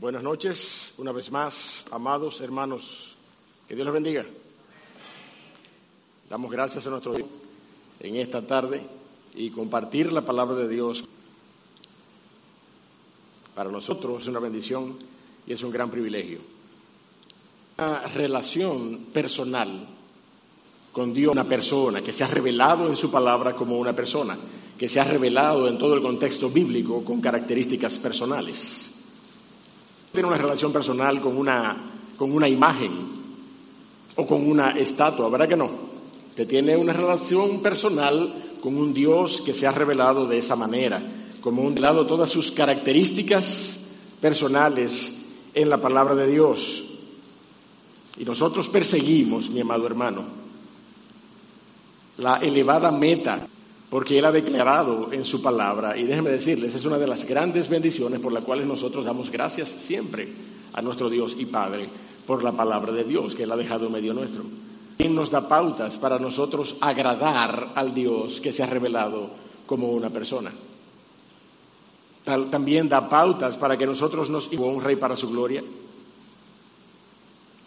Buenas noches, una vez más, amados hermanos. Que Dios los bendiga. Damos gracias a nuestro Dios en esta tarde y compartir la palabra de Dios para nosotros es una bendición y es un gran privilegio. Una relación personal con Dios, una persona que se ha revelado en su palabra como una persona, que se ha revelado en todo el contexto bíblico con características personales. Tiene una relación personal con una, con una imagen o con una estatua, ¿verdad que no? Que tiene una relación personal con un Dios que se ha revelado de esa manera, como un lado todas sus características personales en la palabra de Dios. Y nosotros perseguimos, mi amado hermano, la elevada meta, porque Él ha declarado en su palabra, y déjenme decirles, es una de las grandes bendiciones por las cuales nosotros damos gracias siempre a nuestro Dios y Padre por la palabra de Dios que Él ha dejado en medio nuestro. Él nos da pautas para nosotros agradar al Dios que se ha revelado como una persona. También da pautas para que nosotros nos un rey para su gloria.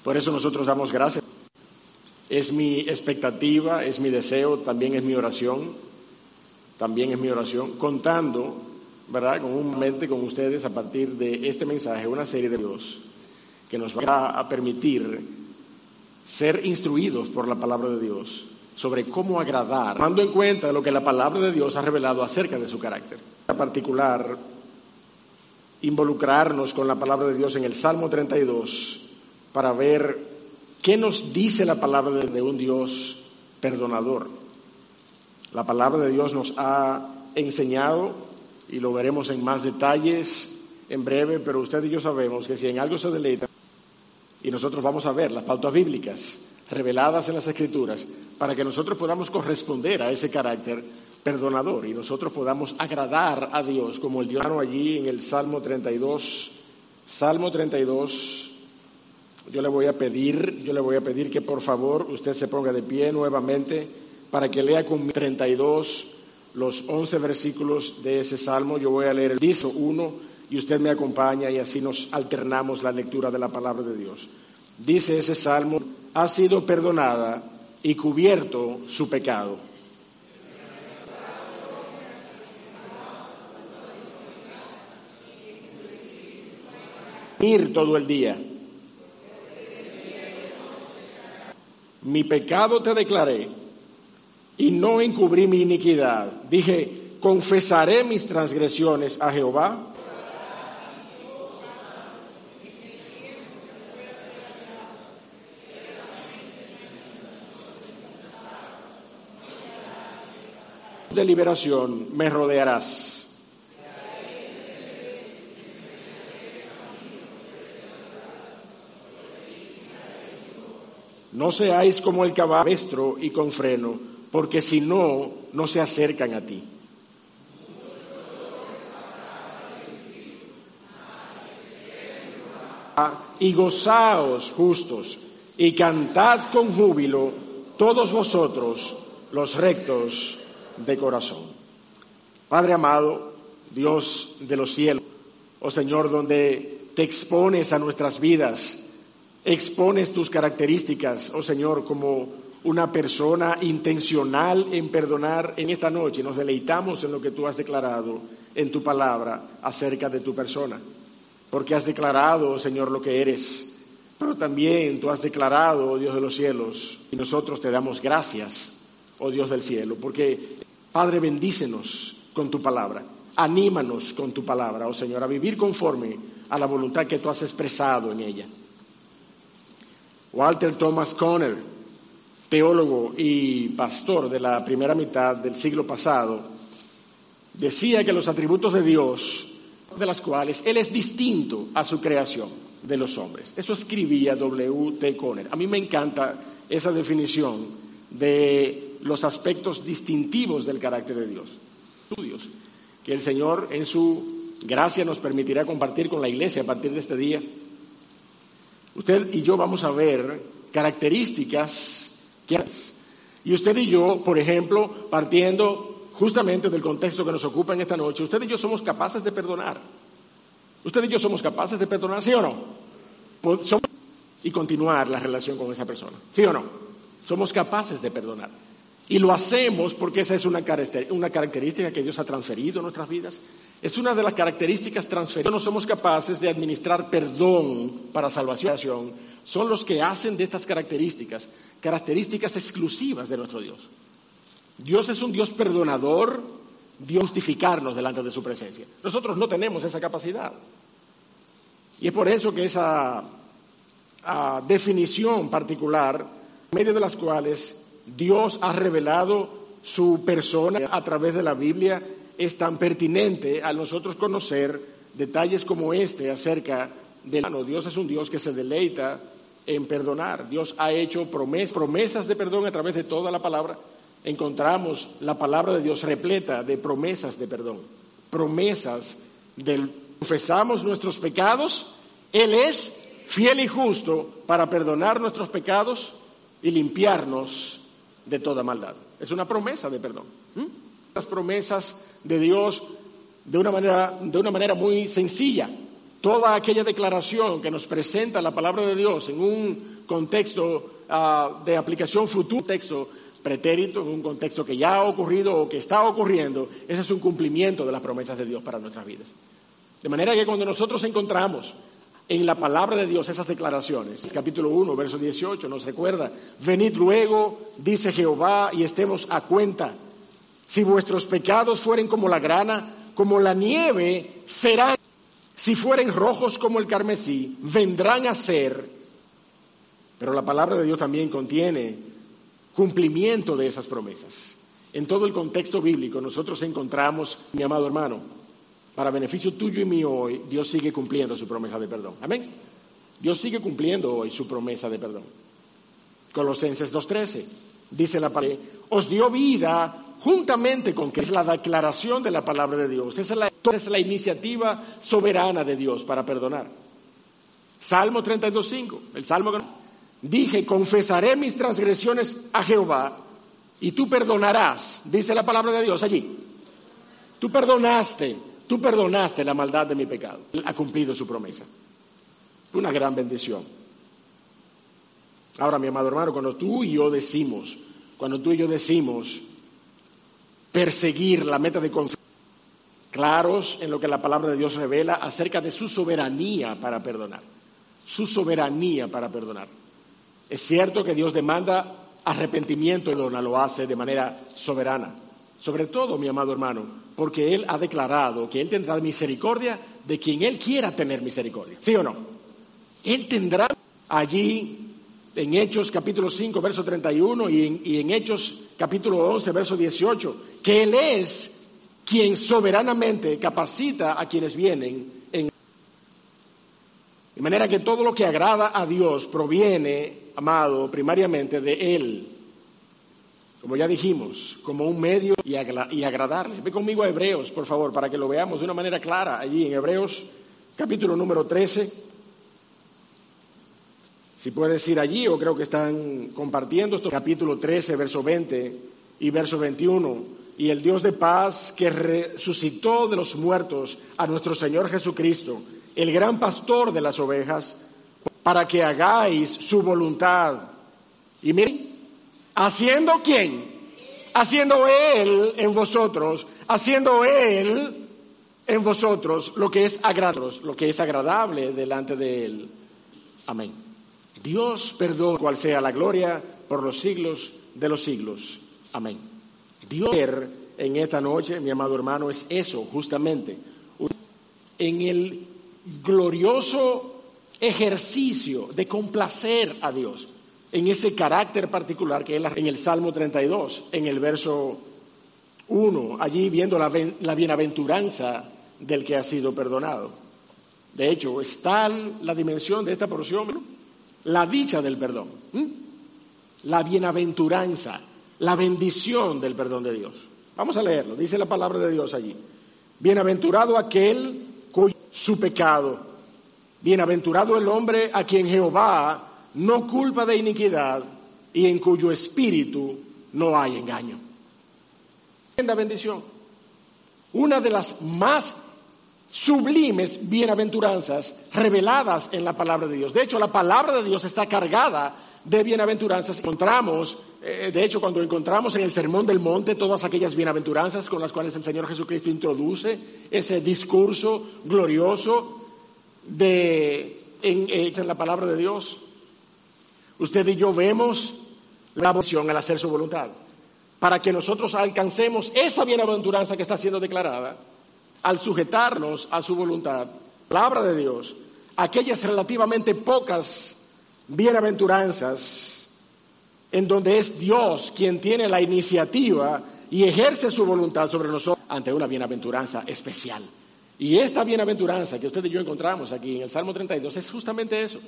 Por eso nosotros damos gracias. Es mi expectativa, es mi deseo, también es mi oración, también es mi oración, contando, ¿verdad?, con ustedes a partir de este mensaje, una serie de Dios que nos va a permitir ser instruidos por la palabra de Dios sobre cómo agradar, tomando en cuenta lo que la palabra de Dios ha revelado acerca de su carácter. En particular, involucrarnos con la palabra de Dios en el Salmo 32 para ver qué nos dice la palabra de un Dios perdonador. La palabra de Dios nos ha enseñado, y lo veremos en más detalles en breve, pero usted y yo sabemos que si en algo se deleita, y nosotros vamos a ver las pautas bíblicas reveladas en las Escrituras, para que nosotros podamos corresponder a ese carácter perdonador y nosotros podamos agradar a Dios, como el Dios allí en el Salmo 32. Salmo 32, yo le voy a pedir, yo le voy a pedir que por favor usted se ponga de pie nuevamente para que lea con 32 los 11 versículos de ese salmo. Yo voy a leer el diso 1 y usted me acompaña y así nos alternamos la lectura de la palabra de Dios. Dice ese salmo, ha sido perdonada y cubierto su pecado. Ir todo el día. Mi pecado te declaré y no encubrí mi iniquidad. Dije, confesaré mis transgresiones a Jehová de liberación me rodearás. No seáis como el caballo y con freno, porque si no, no se acercan a ti. Y gozaos justos, y cantad con júbilo todos vosotros los rectos de corazón. Padre amado, Dios de los cielos, oh Señor, donde te expones a nuestras vidas, expones tus características, oh Señor, como una persona intencional en perdonar en esta noche. Nos deleitamos en lo que tú has declarado en tu palabra acerca de tu persona. Porque has declarado, Señor, lo que eres. Pero también tú has declarado, oh Dios de los cielos, y nosotros te damos gracias, oh Dios del cielo, porque Padre, bendícenos con tu palabra. Anímanos con tu palabra, oh Señor, a vivir conforme a la voluntad que tú has expresado en ella. Walter Thomas Conner, teólogo y pastor de la primera mitad del siglo pasado, decía que los atributos de Dios, de las cuales Él es distinto a su creación de los hombres. Eso escribía W. T. Conner. A mí me encanta esa definición de los aspectos distintivos del carácter de Dios. Estudios que el Señor en su gracia nos permitirá compartir con la iglesia a partir de este día. Usted y yo vamos a ver características y usted y yo, por ejemplo, partiendo justamente del contexto que nos ocupa en esta noche, usted y yo somos capaces de perdonar. Usted y yo somos capaces de perdonar, ¿sí o no? Y continuar la relación con esa persona, ¿sí o no? Somos capaces de perdonar. Y lo hacemos porque esa es una característica que Dios ha transferido en nuestras vidas. Es una de las características transferidas. No somos capaces de administrar perdón para salvación. Son los que hacen de estas características características exclusivas de nuestro Dios. Dios es un Dios perdonador, Dios justificarnos delante de su presencia. Nosotros no tenemos esa capacidad. Y es por eso que esa ah, definición particular, en medio de las cuales Dios ha revelado su persona a través de la Biblia, es tan pertinente a nosotros conocer detalles como este acerca del Dios es un Dios que se deleita en perdonar. Dios ha hecho promesas de perdón a través de toda la palabra. Encontramos la palabra de Dios repleta de promesas de perdón. Promesas del confesamos nuestros pecados, Él es fiel y justo para perdonar nuestros pecados y limpiarnos de toda maldad. Es una promesa de perdón. Las promesas de Dios de una manera, de una manera muy sencilla. Toda aquella declaración que nos presenta la palabra de Dios en un contexto ah, de aplicación futura, texto pretérito, en un contexto que ya ha ocurrido o que está ocurriendo, ese es un cumplimiento de las promesas de Dios para nuestras vidas. De manera que cuando nosotros encontramos en la palabra de Dios esas declaraciones. Capítulo 1, verso 18 nos recuerda, venid luego, dice Jehová, y estemos a cuenta. Si vuestros pecados fueren como la grana, como la nieve, serán. Si fueren rojos como el carmesí, vendrán a ser. Pero la palabra de Dios también contiene cumplimiento de esas promesas. En todo el contexto bíblico nosotros encontramos, mi amado hermano, para beneficio tuyo y mío hoy, Dios sigue cumpliendo su promesa de perdón. Amén. Dios sigue cumpliendo hoy su promesa de perdón. Colosenses 2.13 dice la palabra, os dio vida juntamente con que es la declaración de la palabra de Dios. Esa es la, es la iniciativa soberana de Dios para perdonar. Salmo 32.5, el salmo que dije, confesaré mis transgresiones a Jehová y tú perdonarás, dice la palabra de Dios allí. Tú perdonaste Tú perdonaste la maldad de mi pecado. Él ha cumplido su promesa. Una gran bendición. Ahora, mi amado hermano, cuando tú y yo decimos, cuando tú y yo decimos perseguir la meta de confianza, claros en lo que la palabra de Dios revela acerca de su soberanía para perdonar. Su soberanía para perdonar. Es cierto que Dios demanda arrepentimiento y lo hace de manera soberana. Sobre todo, mi amado hermano, porque Él ha declarado que Él tendrá misericordia de quien Él quiera tener misericordia. ¿Sí o no? Él tendrá allí en Hechos capítulo 5, verso 31 y en, y en Hechos capítulo 11, verso 18, que Él es quien soberanamente capacita a quienes vienen en... De manera que todo lo que agrada a Dios proviene, amado, primariamente de Él como ya dijimos, como un medio y, agradarle. Ve conmigo a Hebreos, por favor, para que lo veamos de una manera clara allí en Hebreos, capítulo número 13. Si puedes ir allí, o creo que están compartiendo esto, capítulo 13, verso 20 y verso 21. Y el Dios de paz que resucitó de los muertos a nuestro Señor Jesucristo, el gran pastor de las ovejas, para que hagáis su voluntad. Y miren, ¿Haciendo quién? Haciendo Él en vosotros, haciendo Él en vosotros lo que es agradable, lo que es agradable delante de Él. Amén. Dios perdona cual sea la gloria por los siglos de los siglos. Amén. Dios en esta noche, mi amado hermano, es eso justamente. En el glorioso ejercicio de complacer a Dios en ese carácter particular que es en el Salmo 32, en el verso 1, allí viendo la, bienaventuranza del que ha sido perdonado. De hecho, es tal la dimensión de esta porción, la dicha del perdón, la bienaventuranza, la bendición del perdón de Dios. Vamos a leerlo, dice la palabra de Dios allí. Bienaventurado aquel cuyo su pecado, bienaventurado el hombre a quien Jehová no culpa de iniquidad y en cuyo espíritu no hay engaño. Tremenda bendición. Una de las más sublimes bienaventuranzas reveladas en la palabra de Dios. De hecho, la palabra de Dios está cargada de bienaventuranzas. Encontramos, eh, de hecho, cuando encontramos en el Sermón del Monte todas aquellas bienaventuranzas con las cuales el Señor Jesucristo introduce ese discurso glorioso de en, en la palabra de Dios. Usted y yo vemos la vocación al hacer su voluntad, para que nosotros alcancemos esa bienaventuranza que está siendo declarada al sujetarnos a su voluntad, palabra de Dios, aquellas relativamente pocas bienaventuranzas en donde es Dios quien tiene la iniciativa y ejerce su voluntad sobre nosotros ante una bienaventuranza especial. Y esta bienaventuranza que usted y yo encontramos aquí en el Salmo 32 es justamente eso.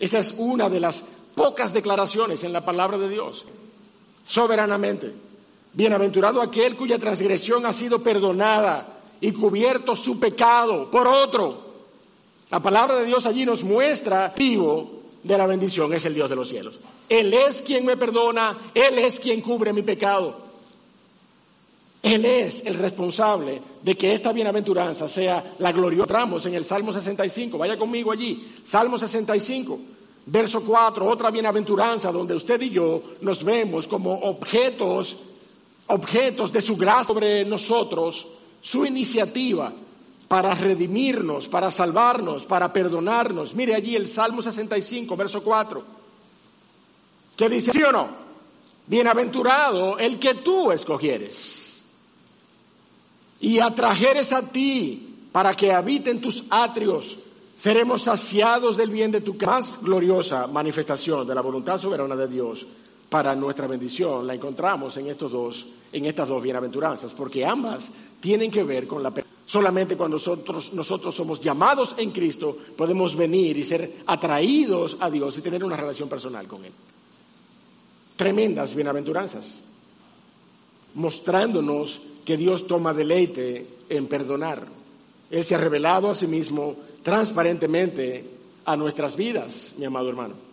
Esa es una de las pocas declaraciones en la palabra de Dios, soberanamente. Bienaventurado aquel cuya transgresión ha sido perdonada y cubierto su pecado por otro. La palabra de Dios allí nos muestra vivo de la bendición, es el Dios de los cielos. Él es quien me perdona, Él es quien cubre mi pecado. Él es el responsable de que esta bienaventuranza sea la gloria. Entramos en el Salmo 65, vaya conmigo allí, Salmo 65, verso 4, otra bienaventuranza donde usted y yo nos vemos como objetos, objetos de su gracia sobre nosotros, su iniciativa para redimirnos, para salvarnos, para perdonarnos. Mire allí el Salmo 65, verso 4, que dice, ¿sí o no? Bienaventurado el que tú escogieres y atrajeres a ti para que habiten tus atrios. Seremos saciados del bien de tu más gloriosa manifestación de la voluntad soberana de Dios para nuestra bendición la encontramos en estos dos, en estas dos bienaventuranzas, porque ambas tienen que ver con la solamente cuando nosotros, nosotros somos llamados en Cristo podemos venir y ser atraídos a Dios y tener una relación personal con Él. Tremendas bienaventuranzas, mostrándonos que Dios toma deleite en perdonar. Él se ha revelado a sí mismo transparentemente a nuestras vidas, mi amado hermano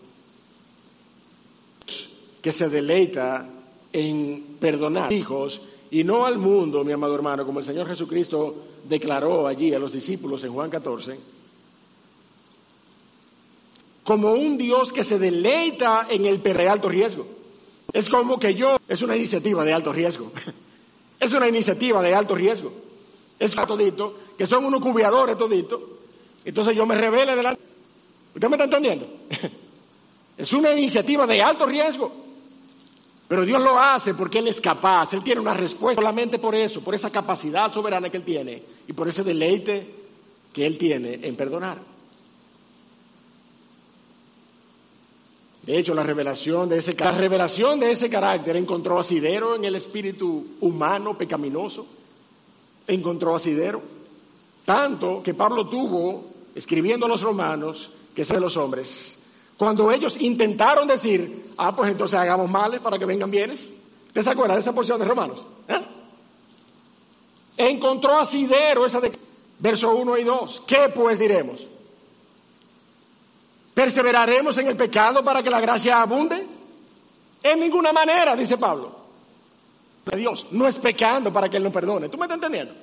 que se deleita en perdonar hijos y no al mundo, mi amado hermano, como el Señor Jesucristo declaró allí a los discípulos en Juan 14, como un Dios que se deleita en el de alto riesgo. Es como que yo, es una iniciativa de alto riesgo. Es una iniciativa de alto riesgo. Es todito, que son unos cubiadores todito. Entonces yo me revele delante. ¿Usted me está entendiendo? Es una iniciativa de alto riesgo. Pero Dios lo hace porque Él es capaz, Él tiene una respuesta solamente por eso, por esa capacidad soberana que Él tiene y por ese deleite que Él tiene en perdonar. De hecho, la revelación de ese, la revelación de ese carácter encontró asidero en el espíritu humano pecaminoso, encontró asidero, tanto que Pablo tuvo, escribiendo a los romanos, que es de los hombres, cuando ellos intentaron decir, ah, pues entonces hagamos males para que vengan bienes. ¿Usted se acuerda de esa porción de Romanos? ¿Eh? Encontró asidero esa de verso 1 y 2. ¿Qué pues diremos? ¿Perseveraremos en el pecado para que la gracia abunde? En ninguna manera, dice Pablo. Dios no es pecando para que Él no perdone. ¿Tú me estás entendiendo?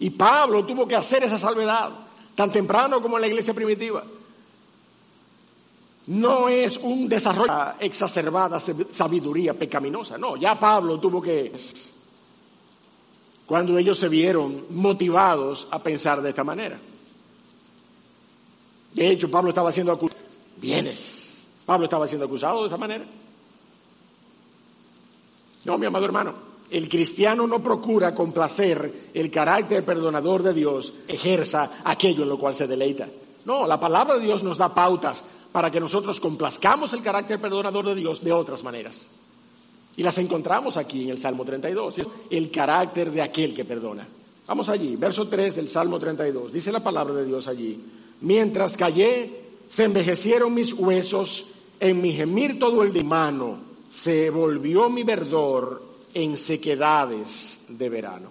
Y Pablo tuvo que hacer esa salvedad, tan temprano como en la iglesia primitiva no es un desarrollo exacerbada sabiduría pecaminosa, no, ya Pablo tuvo que, cuando ellos se vieron motivados a pensar de esta manera. De hecho, Pablo estaba siendo acusado, bienes, Pablo estaba siendo acusado de esa manera. No, mi amado hermano, el cristiano no procura complacer el carácter perdonador de Dios, ejerza aquello en lo cual se deleita. No, la palabra de Dios nos da pautas para que nosotros complazcamos el carácter perdonador de Dios de otras maneras. Y las encontramos aquí en el Salmo 32, el carácter de aquel que perdona. Vamos allí, verso 3 del Salmo 32. Dice la palabra de Dios allí. Mientras callé, se envejecieron mis huesos, en mi gemir todo el de mano, se volvió mi verdor en sequedades de verano.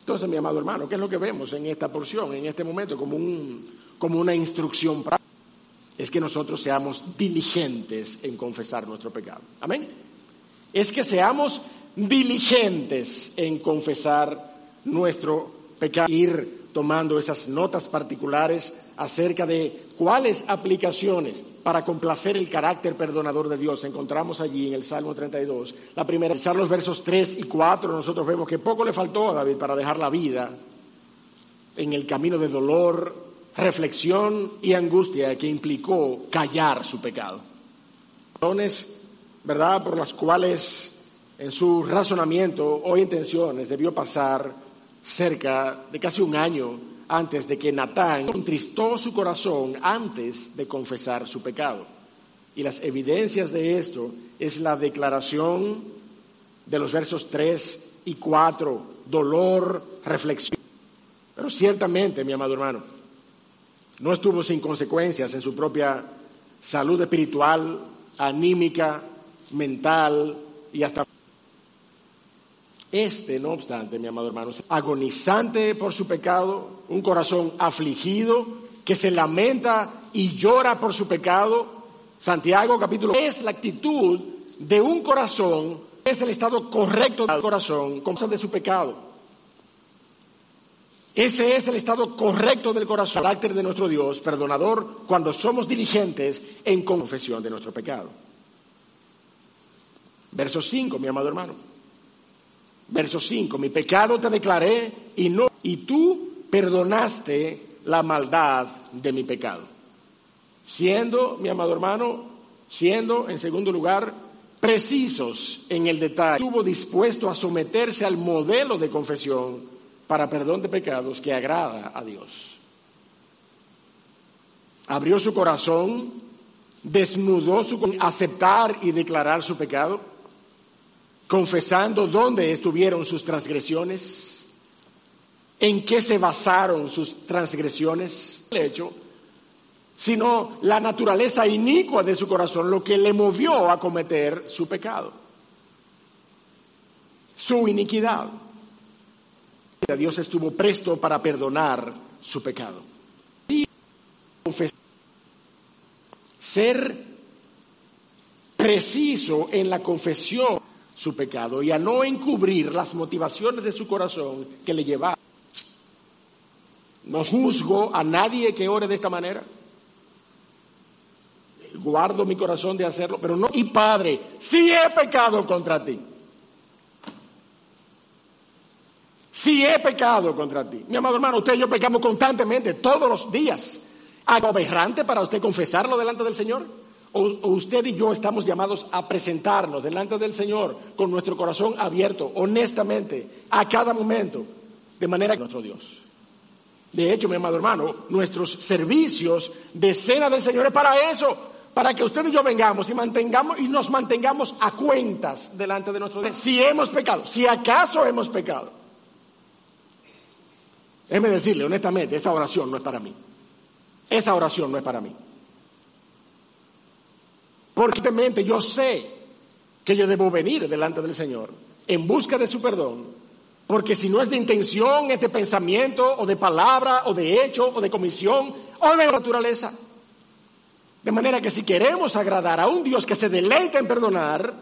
Entonces, mi amado hermano, ¿qué es lo que vemos en esta porción, en este momento, como, como una instrucción práctica? es que nosotros seamos diligentes en confesar nuestro pecado. Amén. Es que seamos diligentes en confesar nuestro pecado, ir tomando esas notas particulares acerca de cuáles aplicaciones para complacer el carácter perdonador de Dios encontramos allí en el Salmo 32. La primera, los versos 3 y 4, nosotros vemos que poco le faltó a David para dejar la vida en el camino de dolor, reflexión y angustia que implicó callar su pecado. Razones, ¿verdad?, por las cuales en su razonamiento o intenciones debió pasar cerca de casi un año antes de que Natán contristó su corazón antes de confesar su pecado. Y las evidencias de esto es la declaración de los versos 3 y 4, dolor, reflexión. Pero ciertamente, mi amado hermano, no estuvo sin consecuencias en su propia salud espiritual, anímica, mental y hasta este, no obstante, mi amado hermano, agonizante por su pecado, un corazón afligido, que se lamenta y llora por su pecado. Santiago capítulo es la actitud de un corazón, es el estado correcto del corazón, como de su pecado. Ese es el estado correcto del corazón, el carácter de nuestro Dios, perdonador, cuando somos diligentes en confesión de nuestro pecado. Verso 5, mi amado hermano. Verso 5, mi pecado te declaré y no, y tú perdonaste la maldad de mi pecado. Siendo, mi amado hermano, siendo, en segundo lugar, precisos en el detalle, estuvo dispuesto a someterse al modelo de confesión para perdón de pecados que agrada a Dios. Abrió su corazón, desnudó su aceptar y declarar su pecado confesando dónde estuvieron sus transgresiones, en qué se basaron sus transgresiones, el hecho, sino la naturaleza inicua de su corazón, lo que le movió a cometer su pecado, su iniquidad. Dios estuvo presto para perdonar su pecado. Ser preciso en la confesión su pecado y a no encubrir las motivaciones de su corazón que le llevaron. No juzgo a nadie que ore de esta manera. Guardo mi corazón de hacerlo, pero no. Y Padre, si he pecado contra ti. Si he pecado contra ti. Mi amado hermano, usted y yo pecamos constantemente, todos los días. ¿Algo aberrante para usted confesarlo delante del Señor? O, usted y yo estamos llamados a presentarnos delante del Señor con nuestro corazón abierto, honestamente, a cada momento, de manera que nuestro Dios. De hecho, mi amado hermano, nuestros servicios de cena del Señor es para eso, para que usted y yo vengamos y mantengamos y nos mantengamos a cuentas delante de nuestro Dios. Si hemos pecado, si acaso hemos pecado. Déjeme decirle honestamente, esa oración no es para mí. Esa oración no es para mí. Porque yo sé que yo debo venir delante del Señor en busca de su perdón, porque si no es de intención, es de pensamiento, o de palabra, o de hecho, o de comisión, o de naturaleza. De manera que si queremos agradar a un Dios que se deleita en perdonar,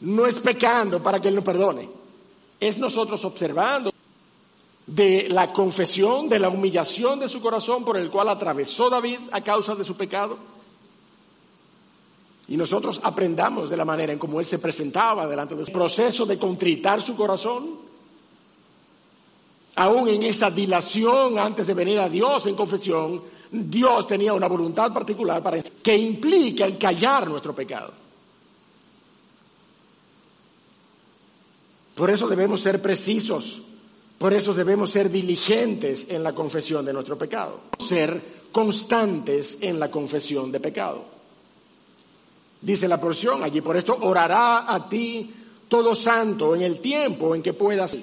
no es pecando para que Él nos perdone, es nosotros observando de la confesión, de la humillación de su corazón por el cual atravesó David a causa de su pecado, y nosotros aprendamos de la manera en cómo Él se presentaba delante del proceso de contritar su corazón, aún en esa dilación antes de venir a Dios en confesión, Dios tenía una voluntad particular para que implica el callar nuestro pecado. Por eso debemos ser precisos, por eso debemos ser diligentes en la confesión de nuestro pecado, ser constantes en la confesión de pecado. Dice la porción allí, por esto orará a ti todo santo en el tiempo en que puedas.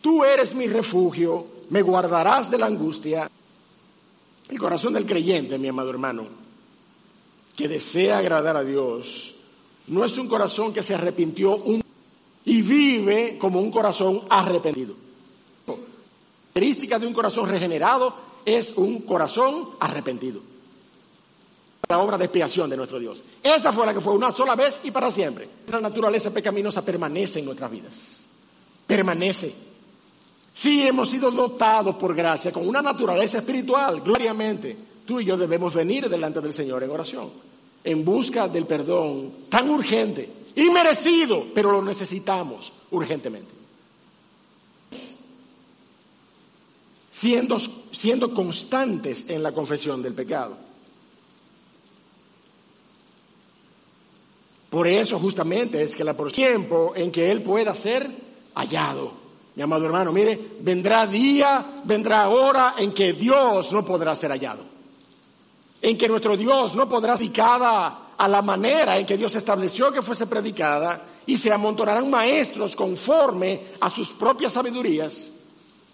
Tú eres mi refugio, me guardarás de la angustia. El corazón del creyente, mi amado hermano, que desea agradar a Dios, no es un corazón que se arrepintió y vive como un corazón arrepentido. La característica de un corazón regenerado es un corazón arrepentido la obra de expiación de nuestro Dios. Esa fue la que fue una sola vez y para siempre. La naturaleza pecaminosa permanece en nuestras vidas. Permanece. Si hemos sido dotados por gracia con una naturaleza espiritual, gloriamente, tú y yo debemos venir delante del Señor en oración, en busca del perdón tan urgente y merecido, pero lo necesitamos urgentemente. Siendo, siendo constantes en la confesión del pecado. Por eso justamente es que la por tiempo en que Él pueda ser hallado. Mi amado hermano, mire, vendrá día, vendrá hora en que Dios no podrá ser hallado. En que nuestro Dios no podrá ser predicada a la manera en que Dios estableció que fuese predicada y se amontonarán maestros conforme a sus propias sabidurías.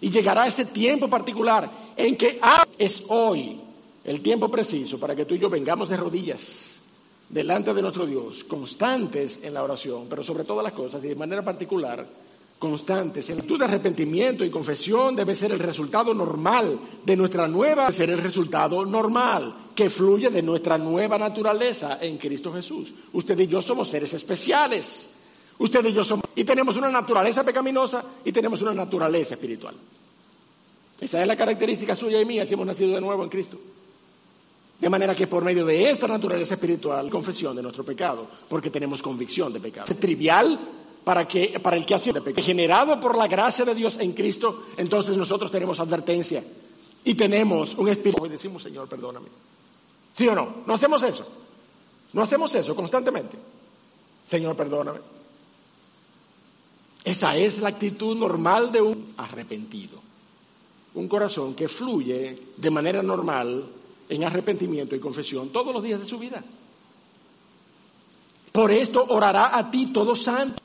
Y llegará ese tiempo particular en que es hoy el tiempo preciso para que tú y yo vengamos de rodillas delante de nuestro Dios, constantes en la oración, pero sobre todas las cosas y de manera particular, constantes en actitud de arrepentimiento y confesión debe ser el resultado normal de nuestra nueva, ser el resultado normal que fluye de nuestra nueva naturaleza en Cristo Jesús. Usted y yo somos seres especiales. Usted y yo somos, y tenemos una naturaleza pecaminosa y tenemos una naturaleza espiritual. Esa es la característica suya y mía si hemos nacido de nuevo en Cristo. De manera que por medio de esta naturaleza espiritual, confesión de nuestro pecado, porque tenemos convicción de pecado. Es trivial para, el que ha sido pecado. Generado por la gracia de Dios en Cristo, entonces nosotros tenemos advertencia y tenemos un espíritu. Y decimos, Señor, perdóname. ¿Sí o no? No hacemos eso. No hacemos eso constantemente. Señor, perdóname. Esa es la actitud normal de un arrepentido. Un corazón que fluye de manera normal en arrepentimiento y confesión todos los días de su vida. Por esto orará a ti todo santo.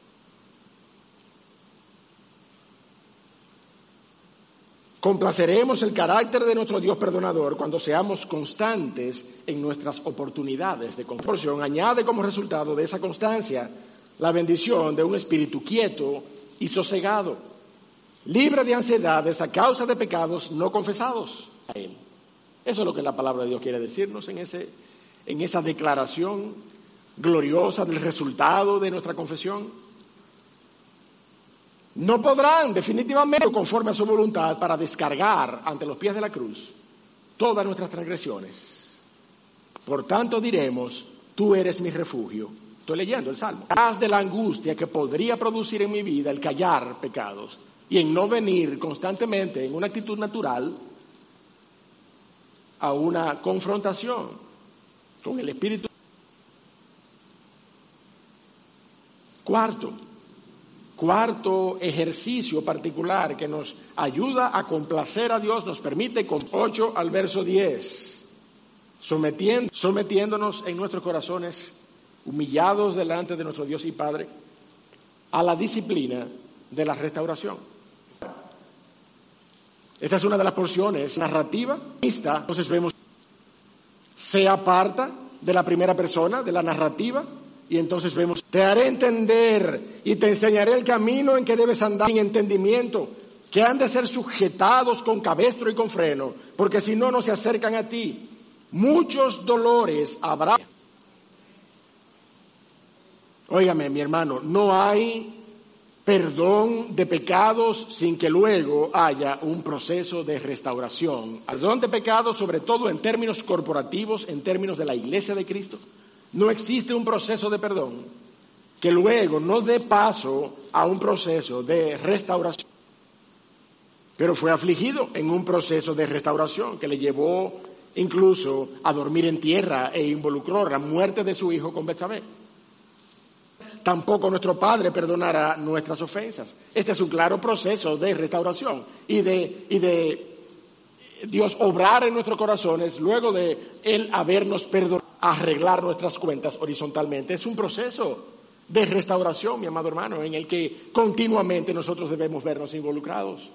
Complaceremos el carácter de nuestro Dios perdonador cuando seamos constantes en nuestras oportunidades de conversión. Añade como resultado de esa constancia la bendición de un espíritu quieto y sosegado, libre de ansiedades a causa de pecados no confesados a Él. Eso es lo que la palabra de Dios quiere decirnos en, ese, en esa declaración gloriosa del resultado de nuestra confesión. No podrán definitivamente, conforme a su voluntad, para descargar ante los pies de la cruz todas nuestras transgresiones. Por tanto diremos, tú eres mi refugio. Estoy leyendo el Salmo. Haz de la angustia que podría producir en mi vida el callar pecados y en no venir constantemente en una actitud natural a una confrontación con el Espíritu. Cuarto, cuarto ejercicio particular que nos ayuda a complacer a Dios, nos permite con 8 al verso 10, sometiendo, sometiéndonos en nuestros corazones, humillados delante de nuestro Dios y Padre, a la disciplina de la restauración. Esta es una de las porciones narrativa. Entonces vemos, se aparta de la primera persona, de la narrativa, y entonces vemos, te haré entender y te enseñaré el camino en que debes andar sin entendimiento, que han de ser sujetados con cabestro y con freno, porque si no, no se acercan a ti. Muchos dolores habrá. Óigame, mi hermano, no hay perdón de pecados sin que luego haya un proceso de restauración. Perdón de pecados, sobre todo en términos corporativos, en términos de la iglesia de Cristo. No existe un proceso de perdón que luego no dé paso a un proceso de restauración. Pero fue afligido en un proceso de restauración que le llevó incluso a dormir en tierra e involucró la muerte de su hijo con Betsabé tampoco nuestro Padre perdonará nuestras ofensas. Este es un claro proceso de restauración y de, Dios obrar en nuestros corazones luego de Él habernos perdonado, arreglar nuestras cuentas horizontalmente. Es un proceso de restauración, mi amado hermano, en el que continuamente nosotros debemos vernos involucrados.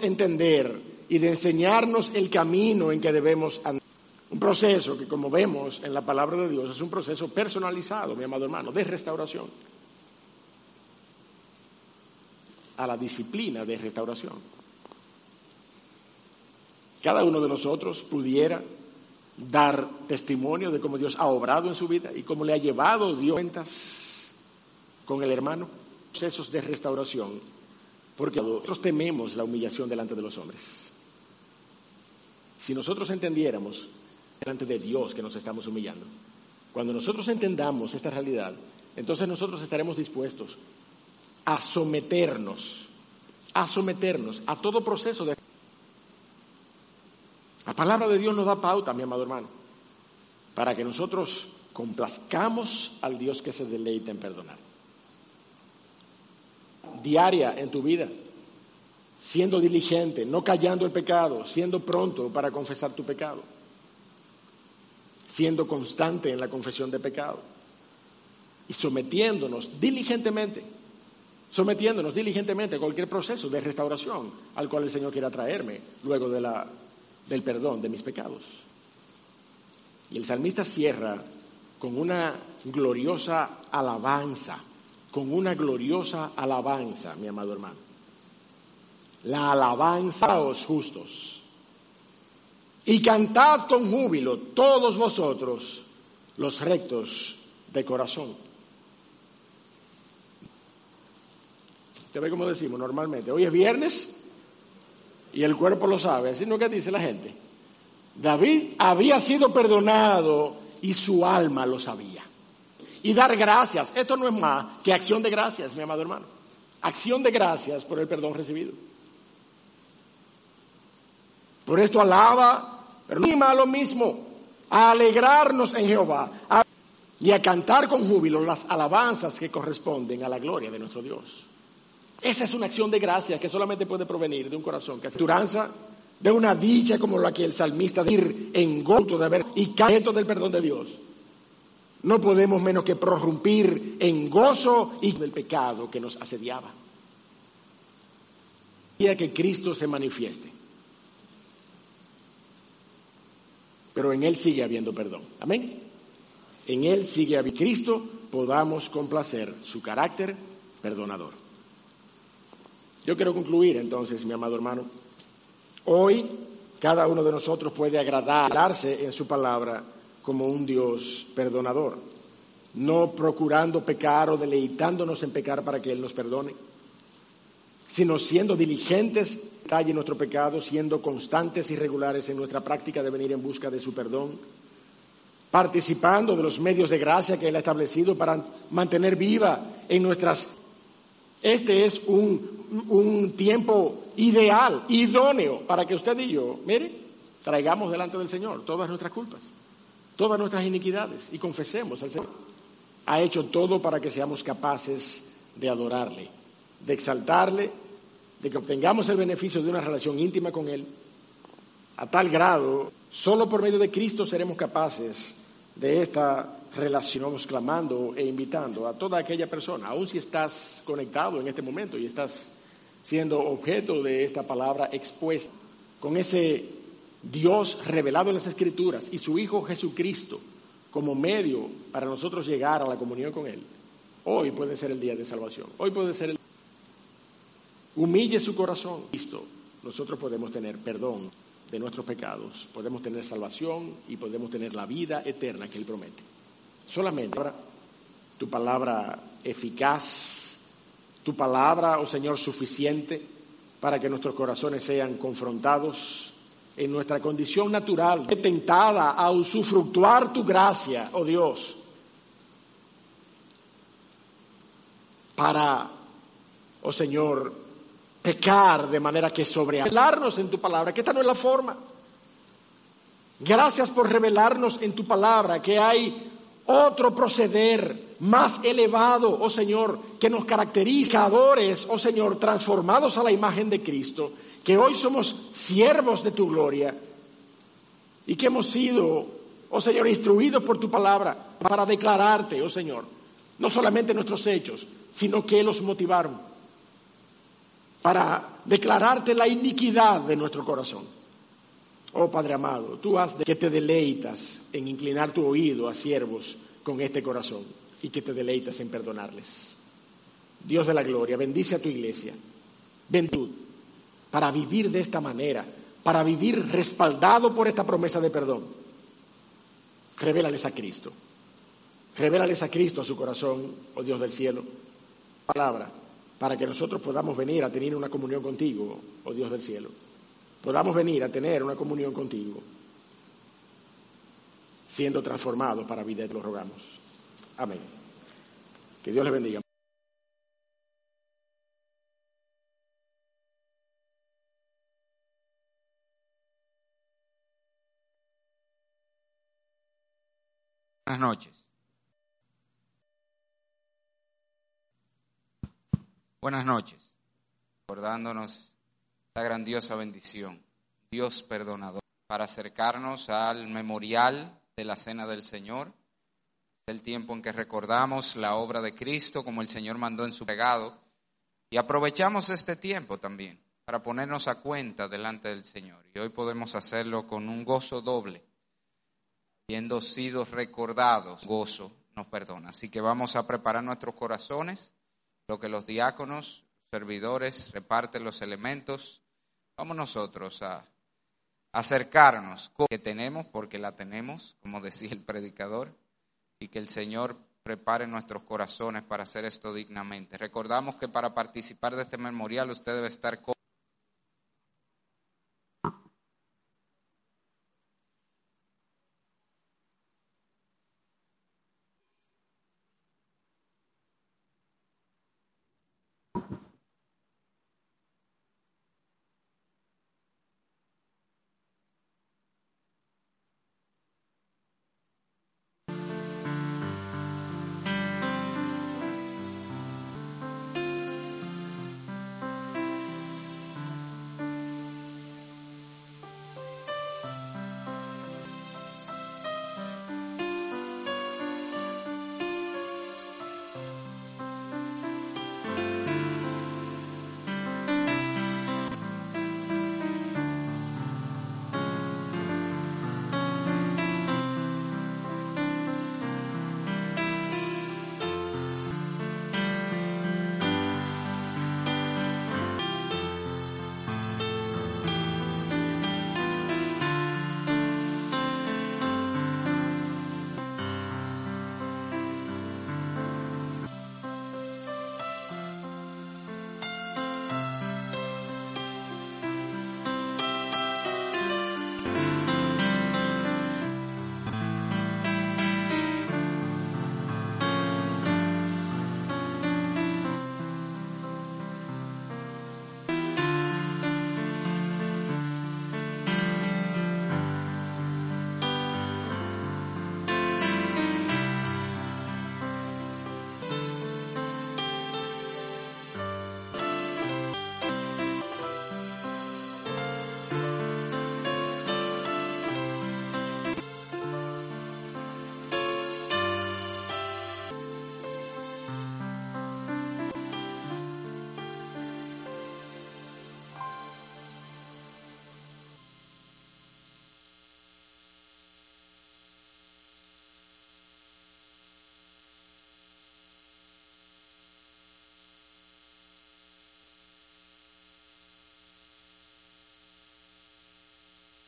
Entender y de enseñarnos el camino en que debemos andar. Un proceso que, como vemos en la palabra de Dios, es un proceso personalizado, mi amado hermano, de restauración. A la disciplina de restauración. Cada uno de nosotros pudiera dar testimonio de cómo Dios ha obrado en su vida y cómo le ha llevado Dios cuentas con el hermano. Procesos de restauración Porque nosotros tememos la humillación delante de los hombres. Si nosotros entendiéramos delante de Dios que nos estamos humillando, cuando nosotros entendamos esta realidad, entonces nosotros estaremos dispuestos a someternos, a someternos a todo proceso de... La palabra de Dios nos da pauta, mi amado hermano, para que nosotros complazcamos al Dios que se deleita en perdonar. Diaria en tu vida, siendo diligente, no callando el pecado, siendo pronto para confesar tu pecado, siendo constante en la confesión de pecado y sometiéndonos diligentemente, sometiéndonos diligentemente a cualquier proceso de restauración al cual el Señor quiera traerme luego de la, del perdón de mis pecados. Y el salmista cierra con una gloriosa alabanza, con una gloriosa alabanza, mi amado hermano. La alabanza a los justos. Y cantad con júbilo todos vosotros los rectos de corazón. ¿Te ve como decimos normalmente? Hoy es viernes y el cuerpo lo sabe, así no que dice la gente. David había sido perdonado y su alma lo sabía. Y dar gracias, esto no es más que acción de gracias, mi amado hermano. Acción de gracias por el perdón recibido. Por esto alaba, pero no lo mismo, a alegrarnos en Jehová y a cantar con júbilo las alabanzas que corresponden a la gloria de nuestro Dios. Esa es una acción de gracia que solamente puede provenir de un corazón que turanza de una dicha como la que el salmista ir en gozo de haber y caeto del perdón de Dios. No podemos menos que prorrumpir en gozo y del pecado que nos asediaba. Y que Cristo se manifieste. Pero en Él sigue habiendo perdón. Amén. En Él sigue habiendo Cristo, podamos complacer su carácter perdonador. Yo quiero concluir entonces, mi amado hermano Hoy cada uno de nosotros puede agradarse en su palabra como un Dios perdonador, no procurando pecar o deleitándonos en pecar para que Él nos perdone, sino siendo diligentes en nuestro pecado, siendo constantes y regulares en nuestra práctica de venir en busca de su perdón, participando de los medios de gracia que Él ha establecido para mantener viva en nuestras este es un, tiempo ideal, idóneo, para que usted y yo, mire, traigamos delante del Señor todas nuestras culpas, todas nuestras iniquidades y confesemos al Señor. Ha hecho todo para que seamos capaces de adorarle, de exaltarle, de que obtengamos el beneficio de una relación íntima con Él. A tal grado, solo por medio de Cristo seremos capaces de esta relacionamos clamando e invitando a toda aquella persona, aun si estás conectado en este momento y estás siendo objeto de esta palabra expuesta, con ese Dios revelado en las Escrituras y su Hijo Jesucristo como medio para nosotros llegar a la comunión con Él. Hoy puede ser el día de salvación. Hoy puede ser el... Humille su corazón. Cristo, nosotros podemos tener perdón de nuestros pecados, podemos tener salvación y podemos tener la vida eterna que Él promete. Solamente tu palabra eficaz, tu palabra, oh Señor, suficiente para que nuestros corazones sean confrontados en nuestra condición natural, tentada a usufructuar tu gracia, oh Dios, para, oh Señor, pecar de manera que sobrehablarnos en tu palabra, que esta no es la forma. Gracias por revelarnos en tu palabra que hay otro proceder más elevado, oh Señor, que nos caracteriza, oh Señor, transformados a la imagen de Cristo, que hoy somos siervos de tu gloria y que hemos sido, oh Señor, instruidos por tu palabra para declararte, oh Señor, no solamente nuestros hechos, sino que los motivaron para declararte la iniquidad de nuestro corazón. Oh Padre amado, tú has de que te deleitas en inclinar tu oído a siervos con este corazón y que te deleitas en perdonarles. Dios de la gloria, bendice a tu iglesia. Ventud para vivir de esta manera, para vivir respaldado por esta promesa de perdón. Revélales a Cristo. Revélales a Cristo a su corazón, oh Dios del cielo. Palabra para que nosotros podamos venir a tener una comunión contigo, oh Dios del cielo. Podamos venir a tener una comunión contigo, siendo transformados para vida, te lo rogamos. Amén. Que Dios les bendiga. Buenas noches. Buenas noches. Recordándonos la grandiosa bendición, Dios perdonador, para acercarnos al memorial de la Cena del Señor. el tiempo en que recordamos la obra de Cristo como el Señor mandó en su pegado. Y aprovechamos este tiempo también para ponernos a cuenta delante del Señor. Y hoy podemos hacerlo con un gozo doble habiendo sido recordados, gozo nos perdona. Así que vamos a preparar nuestros corazones, lo que los diáconos, servidores reparten los elementos. Vamos nosotros a acercarnos que tenemos, porque la tenemos, como decía el predicador, y que el Señor prepare nuestros corazones para hacer esto dignamente. Recordamos que para participar de este memorial usted debe estar con